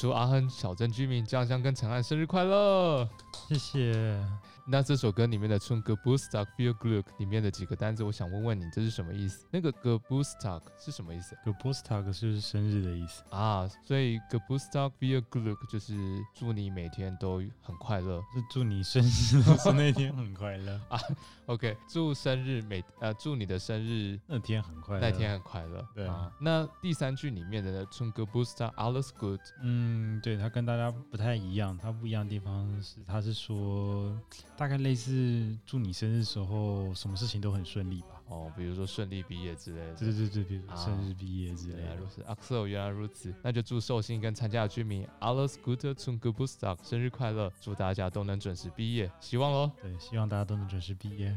祝阿亨小镇居民江江跟陈汉生日快乐！谢谢。那这首歌里面的《春 g b o o s t a k Feel Gluk》里面的几个单词，我想问问你，这是什么意思？那个 g b o o s t a k 是什么意思 g b o o s t a k 是生日的意思啊，所以 g b o o s t a k Feel Gluk 就是祝你每天都很快乐，是祝你生日的那天很快乐 啊。OK，祝生日每呃祝你的生日那天很快乐，那天很快乐。对啊，那第三句里面的春 g b o o s t a k Alles Good，嗯，对，它跟大家不太一样，它不一样的地方是，它是说大概类似。祝你生日时候什么事情都很顺利吧？哦，比如说顺利毕业之类的。对对对，比如生日毕业之类的。如此，阿克原来如此，那就祝寿星跟参加的居民 alles gute zum Geburtstag，生日快乐！祝大家都能准时毕业，希望喽。对，希望大家都能准时毕业。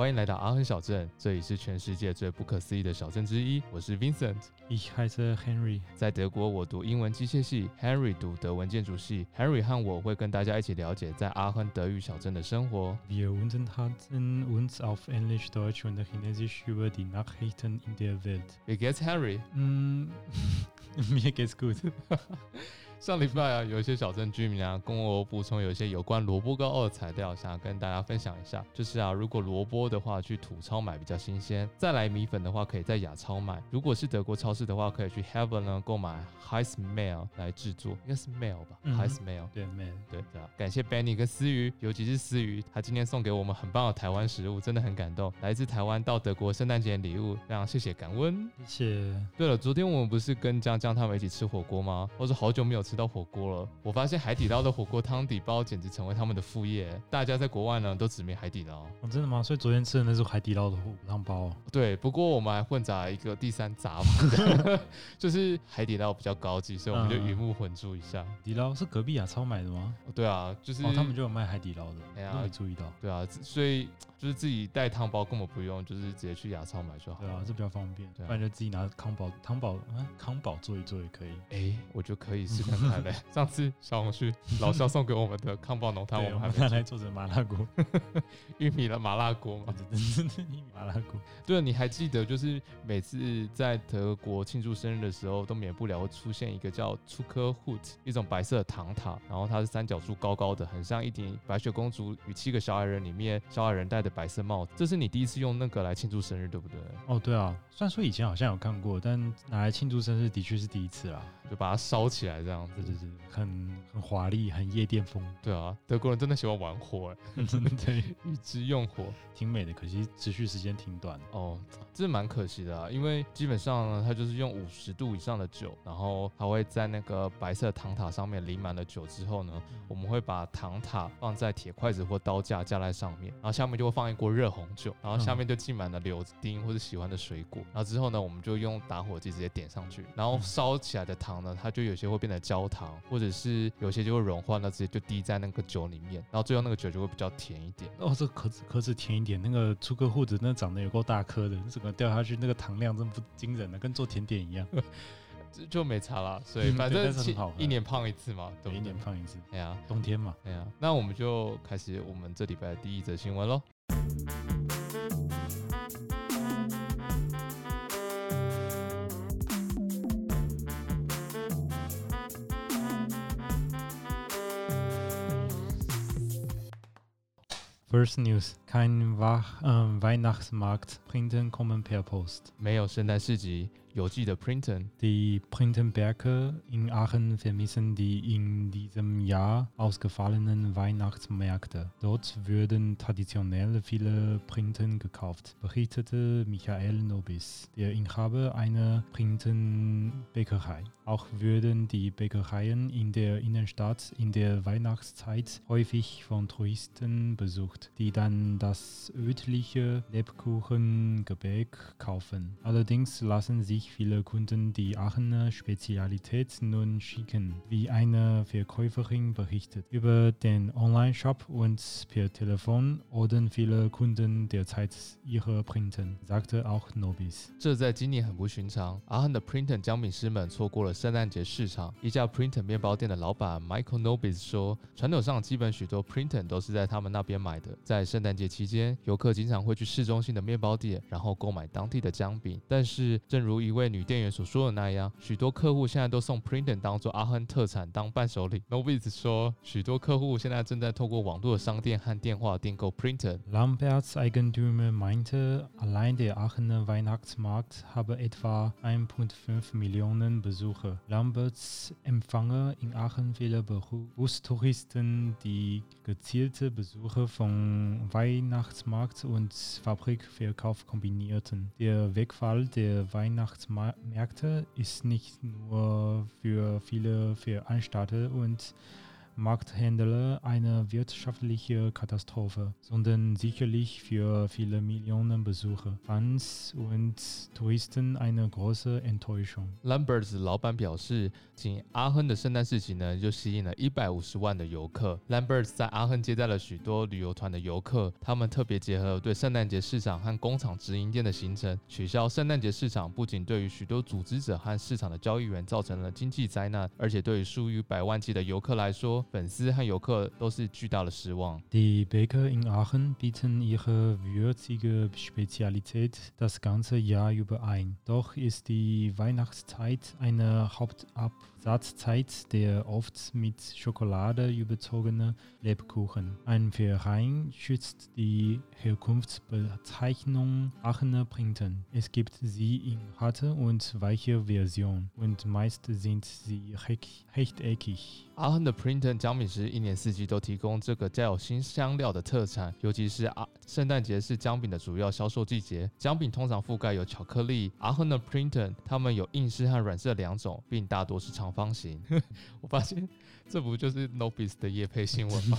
欢迎来到阿亨小镇，这里是全世界最不可思议的小镇之一。我是 Vincent，我是 Henry。在德国，我读英文机械系，Henry 读德文建筑系。Henry 和我会跟大家一起了解在阿亨德语小镇的生活。Wir unterhalten uns auf Englisch, Deutsch und Chinesisch über die Nachrichten in der Welt. Wie geht's, Henry? 嗯，Mir geht's gut. 上礼拜啊，有一些小镇居民啊，跟我补充有一些有关萝卜糕的材料，想要跟大家分享一下。就是啊，如果萝卜的话，去土超买比较新鲜；再来米粉的话，可以在亚超买。如果是德国超市的话，可以去 Heaven 呢购买 Heismail 来制作，应该是 Mail 吧？Heismail 对 Mail 对对啊。感谢 Benny 跟思雨，尤其是思雨，他今天送给我们很棒的台湾食物，真的很感动。来自台湾到德国圣诞节礼物，非常谢谢感恩，谢谢。对了，昨天我们不是跟江江他们一起吃火锅吗？我是好久没有。吃到火锅了，我发现海底捞的火锅汤底包简直成为他们的副业。大家在国外呢都指名海底捞，哦，真的吗？所以昨天吃的那是海底捞的火锅汤包。对，不过我们还混杂一个第三杂嘛，就是海底捞比较高级，所以我们就鱼目混珠一下。海底捞是隔壁亚超买的吗？对啊，就是他们就有卖海底捞的，哎呀，没注意到。对啊，所以就是自己带汤包根本不用，就是直接去亚超买就好。对啊，这比较方便。不然就自己拿康宝汤宝啊康宝做一做也可以。哎，我觉得可以试看。上次小红书老肖送给我们的康宝浓汤，我们还拿来做成麻辣锅，玉米的麻辣锅嘛？玉米麻辣锅。对，你还记得就是每次在德国庆祝生日的时候，都免不了会出现一个叫出科 hoot，一种白色的糖塔，然后它是三角柱高高的，很像一顶白雪公主与七个小矮人里面小矮人戴的白色帽子。这是你第一次用那个来庆祝生日，对不对？哦，对啊。虽然说以前好像有看过，但拿来庆祝生日的确是第一次啦。就把它烧起来这样子，对对对，很很华丽，很夜店风。对啊，德国人真的喜欢玩火，哎，真的对，一直用火，挺美的。可惜持续时间挺短哦，这蛮可惜的啊。因为基本上呢，它就是用五十度以上的酒，然后它会在那个白色糖塔上面淋满了酒之后呢，我们会把糖塔放在铁筷子或刀架架在上面，然后下面就会放一锅热红酒，然后下面就浸满了柳丁或者喜欢的水果，然后之后呢，我们就用打火机直接点上去，然后烧起来的糖。呢，它就有些会变得焦糖，或者是有些就会融化，那直接就滴在那个酒里面，然后最后那个酒就会比较甜一点。哦，这壳子壳子甜一点，那个出个护子那长得有够大颗的，整个掉下去那个糖量真不惊人的，跟做甜点一样，就没差了。所以反正一年胖一次嘛，对，一年胖一次。哎呀，冬天嘛，哎呀，那我们就开始我们这礼拜的第一则新闻喽。First news: Kein Weihnachtsmarkt. Printen kommen per Post. 没有圣诞市集。 有记的 Printen. Die Printenberge in Aachen vermissen die in diesem Jahr ausgefallenen Weihnachtsmärkte. Dort würden traditionell viele Printen gekauft, berichtete Michael Nobis, der Inhaber einer Printenbäckerei. Auch würden die Bäckereien in der Innenstadt in der Weihnachtszeit häufig von Touristen besucht, die dann das örtliche Lebkuchengebäck kaufen. Allerdings lassen sich sich viele Kunden die Aachener Spezialität nun schicken, wie eine Verkäuferin berichtet. Über den Online-Shop und per Telefon ordern viele Kunden derzeit ihre Printen, sagte auch Nobis. 这在今年很不寻常。阿亨的 Printon 姜饼师们错过了圣诞节市场。一家 Printon 面包店的老板 Michael Nobis 说，传统上基本许多 Printon 都是在他们那边买的。在圣诞节期间，游客经常会去市中心的面包店，然后购买当地的姜饼。但是，正如一位女店员所说的那样，许多客户现在都送 Printon 当做阿亨特产当伴手礼。Nobis 说，许多客户现在正在透过网络的商店和电话订购 Printon。 Lamberts Eigentümer meinte, allein der Aachener Weihnachtsmarkt habe etwa 1,5 Millionen Besucher. Lamberts empfange in Aachen viele Bustouristen, die gezielte Besuche von Weihnachtsmarkt und Fabrikverkauf kombinierten. Der Wegfall der Weihnachtsmärkte ist nicht nur für viele Veranstalter und Markthändler eine wirtschaftliche Katastrophe, sondern sicherlich für viele Millionen Besucher, Fans und Touristen eine große Enttäuschung. Lamberts 老板表示，仅阿亨的圣诞市集呢，就吸引了一百五十万的游客。Lamberts 在阿亨接待了许多旅游团的游客，他们特别结合对圣诞节市场和工厂直营店的行程，取消圣诞节市场不仅对于许多组织者和市场的交易员造成了经济灾难，而且对于数以百万计的游客来说，粉丝和游客都是巨大的失望。 Die Bäcker in Aachen bieten ihre würzige Spezialität das ganze Jahr über ein. Doch ist die Weihnachtszeit eine Hauptabsatzzeit der oft mit Schokolade überzogene Lebkuchen. Ein Verein schützt die Herkunftsbezeichnung Aachener Printen. Es gibt sie in harte und weiche Version und meist sind sie recht- rechteckig. 阿亨 姜饼师一年四季都提供这个带有新香料的特产，尤其是啊，圣诞节是姜饼的主要销售季节。姜饼通常覆盖有巧克力。阿亨的 Printon 它们有硬式和软式两种，并大多是长方形。我发现这不就是 Nobis 的夜配新闻吗？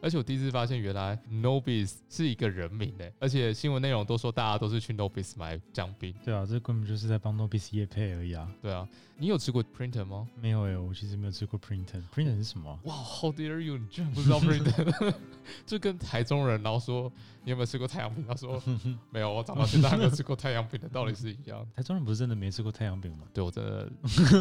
而且我第一次发现，原来 Nobis 是一个人名诶，而且新闻内容都说大家都是去 Nobis 买姜饼。对啊，这根本就是在帮 Nobis 夜配而已啊！对啊，你有吃过 Printon 吗？没有诶、我其实没有吃过 Printon。Printon 是什么啊？哇，How dare you！你居然不知道 Printon？就跟台中人，然后说你有没有吃过太阳饼？他说 没有，我长到现在还没有吃过太阳饼的道理是一样。台中人不是真的没吃过太阳饼吗？对我真的，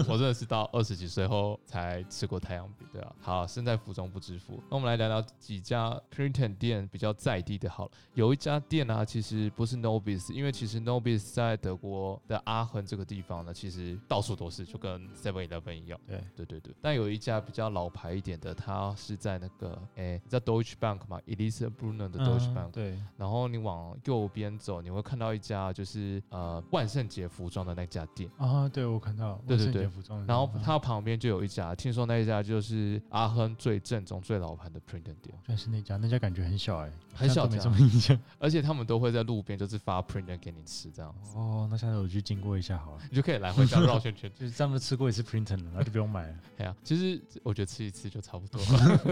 我真的是到二十几岁后才吃过太阳饼。对啊，好，身在福中不知福。那我们来聊聊几家 Printon 店比较在地的。好了，有一家店啊，其实不是 Nobis，因为其实 Nobis 在德国的阿亨这个地方呢，其实到处都是，就跟 Seven Eleven 一样。对，对对对，但有一家比较老牌一点的，它是在那个诶，你知道 Deutsche Bank 吗？Elisa Brunner 的 Deutsche 嗯 Bank，、对，然后你往右边走，你会看到一家就是呃万圣节服装的那家店，啊，对我看到对对对服装然后方，它旁边就有一家，听说那一家就是阿亨最正宗、最老牌的 Printon 店，居然是那家，那家感觉很小哎、很小没家什么印象。而且他们都会在路边就是发 Printon 给你吃，这样子，哦，那下次我去经过一下好了。你就可以来回绕圈圈。就是这样子吃过一次 Printon 了，那就不用买了。哎呀，其实我觉得吃一次就差不多。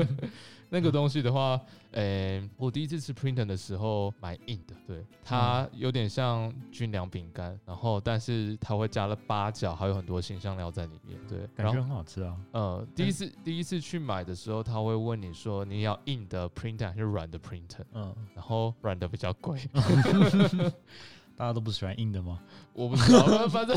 那个东西的话，呃、我第一次吃 Printon 的时候蛮硬的，对，它有点像军粮饼干，然后但是它会加了八角，还有很多新香料在里面，对，感觉很好吃啊。呃，第一次第一次去买的时候，他会问你说你要硬的 Printon 还是软的 Printon，嗯，然后软的比较贵，大家都不喜欢硬的吗？我不知道，反正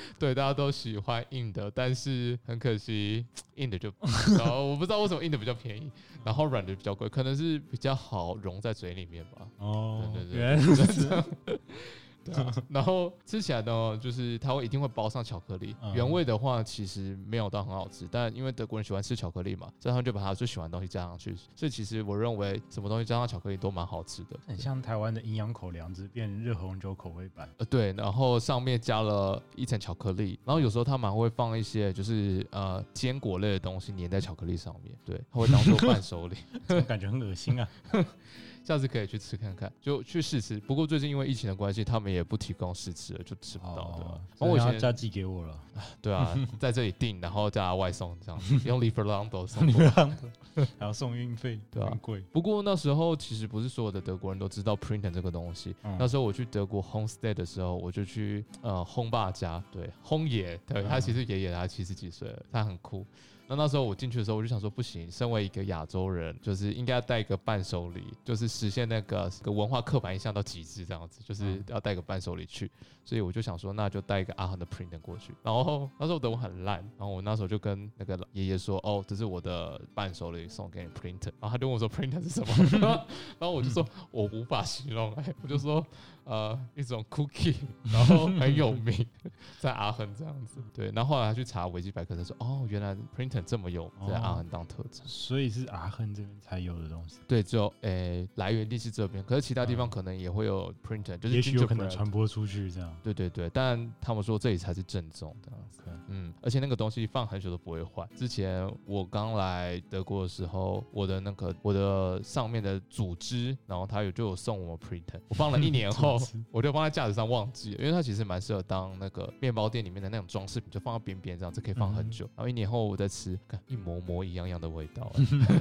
对大家都喜欢硬的，但是很可惜硬的就然后，我不知道为什么硬的比较便宜，然后软的比较贵，可能是比较好融在嘴里面吧。哦，对对对原来如此。对啊，然后吃起来呢，就是它会一定会包上巧克力。嗯原味的话，其实没有到很好吃，但因为德国人喜欢吃巧克力嘛，所以他们就把他最喜欢的东西加上去。所以其实我认为什么东西加上巧克力都蛮好吃的。很像台湾的营养口粮，只是变热红酒口味版。呃，对，然后上面加了一层巧克力，然后有时候他们还会放一些就是呃坚果类的东西粘在巧克力上面，对，他会当做伴手礼。怎么感觉很恶心啊？下次可以去吃看看，就去试吃。不过最近因为疫情的关系，他们也也不提供试吃了，就吃不到的。哦，然后我以前所以他家寄给我了，对啊，在这里订，然后叫他外送这样子，用 Lieferando 送你过来。让还要送运费，对啊很贵。不过那时候其实不是所有的德国人都知道 Printen 这个东西。嗯那时候我去德国 homestay 的时候，我就去呃轰爸家，对轰爷，对他嗯其实爷爷他七十几岁了，他很酷。那那时候我进去的时候，我就想说不行，身为一个亚洲人，就是应该要带一个伴手礼，就是实现那个个文化刻板印象到极致，这样子，就是嗯要带个伴手礼去。所以我就想说，那就带一个阿恒的 Printen 过去。然后那时候德文很烂，然后我那时候就跟那个爷爷说，哦，这是我的伴手礼，送给你 Printen。然后他就问我说 Printen 是什么？然后我就说我无法形容，哎，我就说呃一种 cookie，然后很有名，在阿恒这样子。对，然后后来他去查维基百科，他说哦，原来 Printen 这么有名，在阿恒当特产。所以是阿恒这边才有的东西，对，只有诶、来源地是这边，可是其他地方嗯可能也会有 Printen，就是也许有可能传播出去这样。对对对，但他们说这里才是正宗的。OK 嗯，而且那个东西放很久都不会坏。之前我刚来德国的时候，我的那个我的上面的组织，然后他有就有送我 printer，我放了一年后，我就放在架子上忘记了，因为它其实蛮适合当那个面包店里面的那种装饰品，就放到边边这样子可以放很久。然后一年后我再吃，看一模模一样样的味道，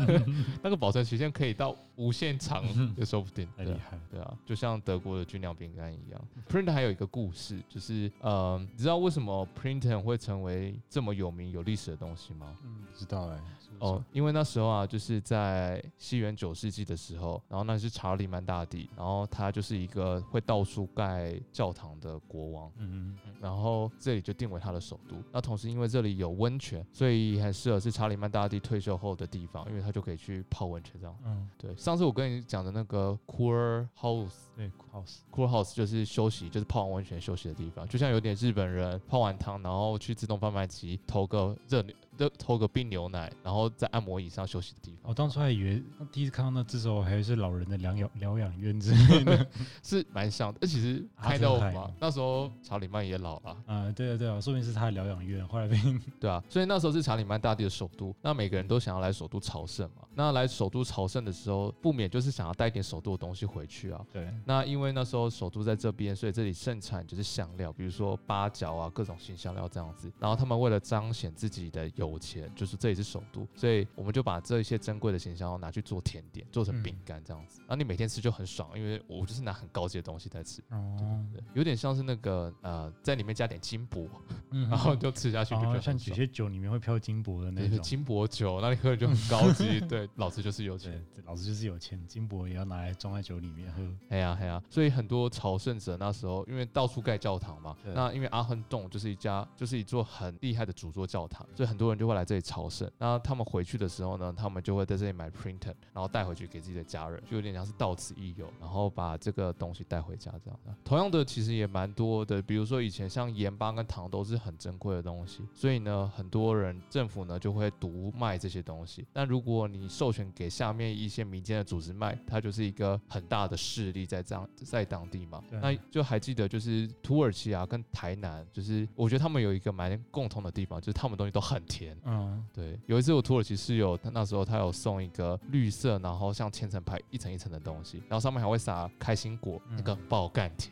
那个保存期限可以到无限长也说不定。厉害。对啊，就像德国的军粮饼干一样。Printer 还有一个故事，就是呃，你知道为什么 Printer 会成为这么有名、有历史的东西吗？嗯，知道哎。哦，，因为那时候啊，就是在西元九世纪的时候，然后那是查理曼大帝，然后他就是一个会到处盖教堂的国王。嗯嗯然后这里就定为他的首都。那同时因为这里有温泉，所以很适合是查理曼大帝退休后的地方，因为他就可以去泡温泉这样。嗯，对，上次我跟你讲的那个 Cool House。对，house，Cool House 就是休息，就是泡完温泉休息的地方，就像有点日本人泡完汤，然后去自动贩卖机投个热牛，热投个冰牛奶，然后在按摩椅上休息的地方。我当初还以为第一次看到那只手还是老人的疗养疗养院之类的。是蛮像的，那其实啊开到真的嘛，那时候查理曼也老了，啊，对啊对啊，说明是他的疗养院，后来被 对啊，所以那时候是查理曼大帝的首都，那每个人都想要来首都朝圣嘛。那来首都朝圣的时候，不免就是想要带一点首都的东西回去啊。对，那因为那时候首都在这边，所以这里盛产就是香料，比如说八角啊，各种新香料这样子。然后他们为了彰显自己的有钱，就是这也是首都，所以我们就把这一些珍贵的新香料拿去做甜点，做成饼干这样子。然后你每天吃就很爽，因为我就是拿很高级的东西在吃，哦，对，有点像是那个呃，在里面加点金箔，嗯然后就吃下去就。像有些酒里面会飘金箔的那种。金箔酒，那你喝的就很高级。对，老子就是有钱。，老子就是有钱，金箔也要拿来装在酒里面喝。哎呀哎呀，所以很多朝圣者那时候因为到处盖教堂嘛，对那因为阿亨洞就是一家就是一座很厉害的主座教堂，所以很多人就会来这里朝圣。那他们回去的时候呢，他们就会在这里买 printer，然后带回去给自己的家人，就有点像是到此一游，然后把这个东西带回家这样。同样的，其实也蛮多的，比如说以前像盐巴跟糖都是很珍贵的东西，所以呢，很多人政府呢就会独卖这些东西。但如果你授权给下面一些民间的组织卖，它就是一个很大的势力在这样在当地嘛。对那就还记得就是土耳其啊跟台南，就是我觉得他们有一个蛮共同的地方，就是他们东西都很甜。嗯，对，有一次我土耳其室友，他那时候他有送一个绿色，然后像千层派一层一层的东西，然后上面还会撒开心果，那个嗯爆干甜。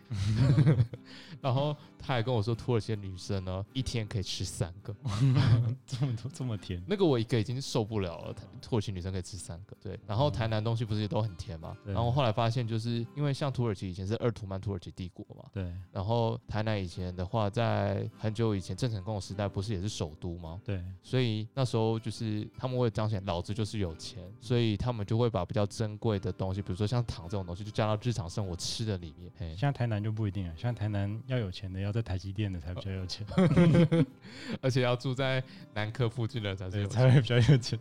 然后他还跟我说，土耳其的女生呢，一天可以吃三个，这么多这么甜。那个我一个已经受不了了。土耳其女生可以吃三个，对。然后台南东西不是也都很甜吗？然后后来发现，就是因为像土耳其以前是二图曼土耳其帝国嘛，对然后台南以前的话，在很久以前郑成功的时代，不是也是首都吗？对，所以那时候就是他们为了彰显老子就是有钱，所以他们就会把比较珍贵的东西，比如说像糖这种东西，就加到日常生活吃的里面。嘿现在台南就不一定了，像台南要有钱的要在台积电的才比较有钱，而且要住在南科附近的才是 才会比较有钱。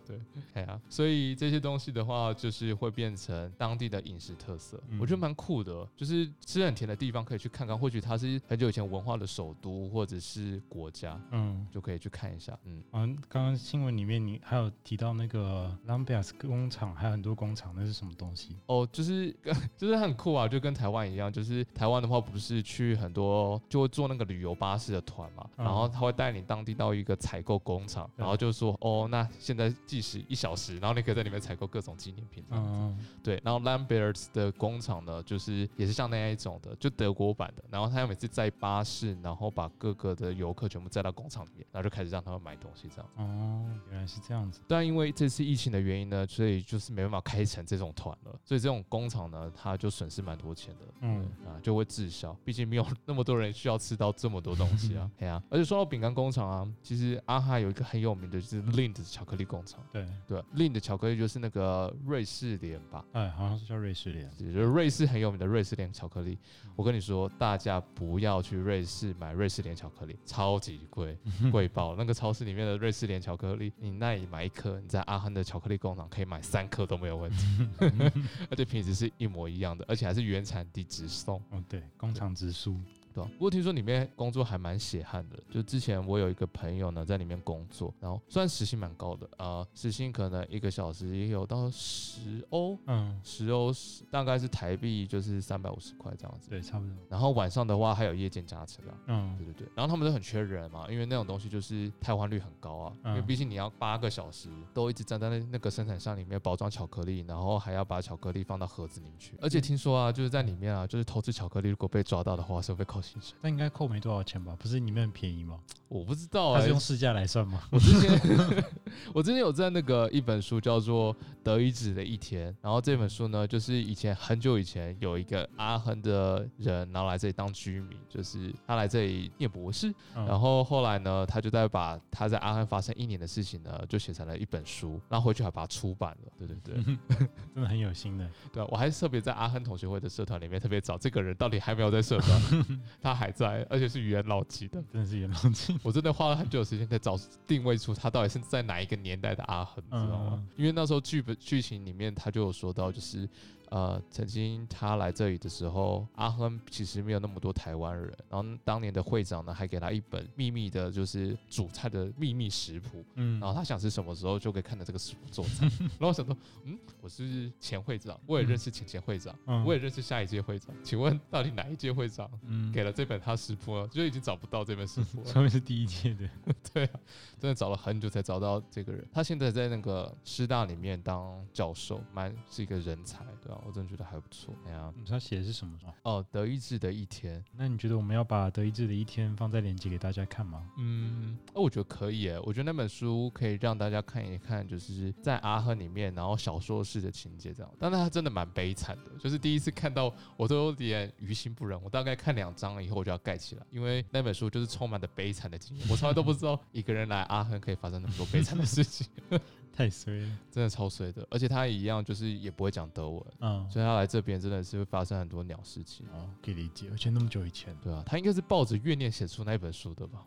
哎呀，所以这些东西的话，就是会变成当地的饮食特色，嗯我觉得蛮酷的。就是吃很甜的地方可以去看看，或许它是很久以前文化的首都或者是国家，嗯，就可以去看一下。嗯，啊，嗯，刚刚新闻里面你还有提到那个 Lambias 工厂，还有很多工厂，那是什么东西？哦，就是 就是很酷啊，就跟台湾一样，就是台湾的话不是去很多就会坐那个旅游巴士的团嘛，嗯然后他会带你当地到一个采购工厂，然后就说哦，那现在计时一小时，然后你可以在里面采购各种纪念品。嗯，对，然后 Lamberts 的工厂呢，就是也是像那样一种的，就德国版的。然后他要每次载巴士，然后把各个的游客全部载到工厂里面，然后就开始让他们买东西这样。哦，原来是这样子。但因为这次疫情的原因呢，所以就是没办法开成这种团了，所以这种工厂呢，它就损失蛮多钱的。嗯啊，就会滞销，毕竟没有那么多人需要吃到这么多东西啊。对啊，而且说到饼干工厂啊，其实阿哈有一个很有名的就是 Lind 巧克力工厂。对，对，Lind 的巧克力就是那个瑞士莲吧，哎，好像是叫瑞士莲。也就是瑞士很有名的瑞士莲巧克力。我跟你说，大家不要去瑞士买瑞士莲巧克力，超级贵，贵爆。那个超市里面的瑞士莲巧克力，你那里买一颗，你在阿亨的巧克力工厂可以买三颗都没有问题，而且品质是一模一样的，而且还是原产地直送。哦，对，工厂直输。对吧、不过听说里面工作还蛮血汗的，就之前我有一个朋友呢在里面工作，然后虽然时薪蛮高的，呃，时薪可能一个小时也有到十欧，嗯，十欧是大概是台币就是三百五十块这样子。对，差不多。然后晚上的话还有夜间加成啊，嗯对对对。然后他们都很缺人嘛，因为那种东西就是汰换率很高啊，因为嗯毕竟你要八个小时都一直站在那那个生产线里面包装巧克力，然后还要把巧克力放到盒子里面去。而且听说啊，就是在里面啊，就是偷吃巧克力，如果被抓到的话是会被扣薪水。但应该扣没多少钱吧？不是里面很便宜吗？我不知道是用市价来算吗？我之前我之前有在那个一本书叫做《德意志的一天》，然后这本书呢，就是以前很久以前有一个阿亨的人，然后来这里当居民，就是他来这里念博士，嗯然后后来呢，他就在把他在阿亨发生一年的事情呢，就写成了一本书，然后回去还把它出版了。对对对，真的很有心的。对啊，我还特别在阿亨同学会的社团里面特别找这个人到底还没有在社团，他还在，而且是元老级的。真的是元老级。我真的花了很久的时间在找定位出他到底是在哪一个年代的阿恒，你知道吗嗯？因为那时候剧本剧情里面他就有说到，就是呃，曾经他来这里的时候，阿亨其实没有那么多台湾人，然后当年的会长呢还给他一本秘密的，就是煮菜的秘密食谱，嗯然后他想吃什么时候就可以看着这个食谱做菜。然后我想说，嗯，我是前会长，我也认识前前会长，嗯我也认识下一届会长，请问到底哪一届会长嗯给了这本他食谱呢？就已经找不到这本食谱了。上面是第一届的。对啊，真的找了很久才找到这个人。他现在在那个师大里面当教授，蛮是一个人才，对啊，我真的觉得还不错。哎呀，你知道写的是什么吗？哦，德意志的一天，那你觉得我们要把德意志的一天放在链接给大家看吗？嗯，哦，我觉得可以耶。我觉得那本书可以让大家看一看，就是在阿亨里面，然后小说式的情节这样。但是它真的蛮悲惨的，就是第一次看到我都有点于心不忍。我大概看两章以后我就要盖起来，因为那本书就是充满了悲惨的经验。我从来都不知道一个人来阿亨可以发生那么多悲惨的事情。太衰了。真的超衰的，而且他也一样，就是也不会讲德文，嗯，所以他来这边真的是会发生很多鸟事情。哦，可以理解，而且那么久以前，对啊，他应该是抱着怨念写出那本书的吧？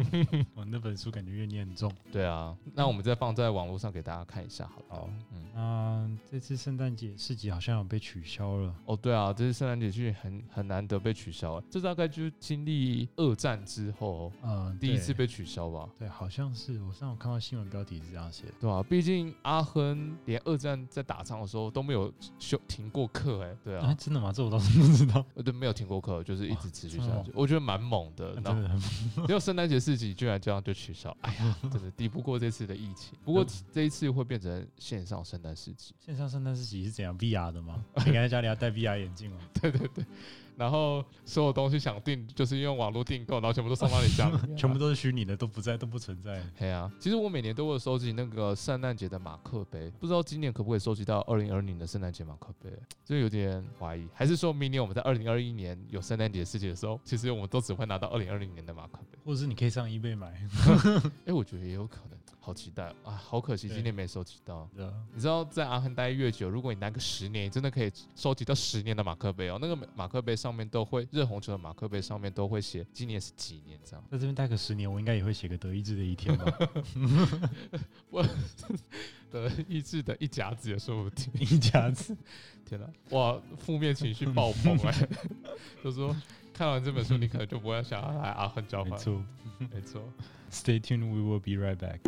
我那本书感觉怨念很重。对啊，那我们再放在网络上给大家看一下好了。好，嗯，那这次圣诞节市集好像有被取消了。哦，对啊，这次圣诞节剧很很难得被取消，这大概就是经历二战之后嗯，对第一次被取消吧？对，好像是我上次看到新闻标题是这样写的。对啊，毕竟阿亨连二战在打仗的时候都没有休停过课，哎，对哎，啊，真的吗？这我倒是不知道。呃，对，没有停过课，就是一直持续下去，我觉得蛮猛的。然后真的很结果 圣诞节市集居然这样就取消，哎呀，真的抵不过这次的疫情。不过这一次会变成线上圣诞市集，线上圣诞市集是怎样 VR 的吗？你在家里要戴 VR 眼镜吗？对 对对。然后所有东西想订就是用网络订购，然后全部都送到你家里，全部。都是虚拟的，都不在，都不存在。嘿啊，其实我每年都会收集那个圣诞节的马克杯，不知道今年可不可以收集到二零二零的圣诞节马克杯，就有点怀疑。还是说明年我们在二零二一年有圣诞节事情的时候，其实我们都只会拿到二零二零年的马克杯？或者是你可以上 eBay 买。哎，我觉得也有可能，好期待啊！好可惜今年没收集到。你知道在阿亨待越久，如果你待个十年，你真的可以收集到十年的马克杯哦。那个马克杯上面都会，热红球的马克杯上面都会写今年是几年这样。在这边待个十年，我应该也会写个德意志的一天吧。德意志的一甲子也说不定。一甲子。天哪，哇，负面情绪爆棚哎！就说看完这本书，你可能就不会想要来阿亨交换。没错。没错。Stay tuned, we will be right back.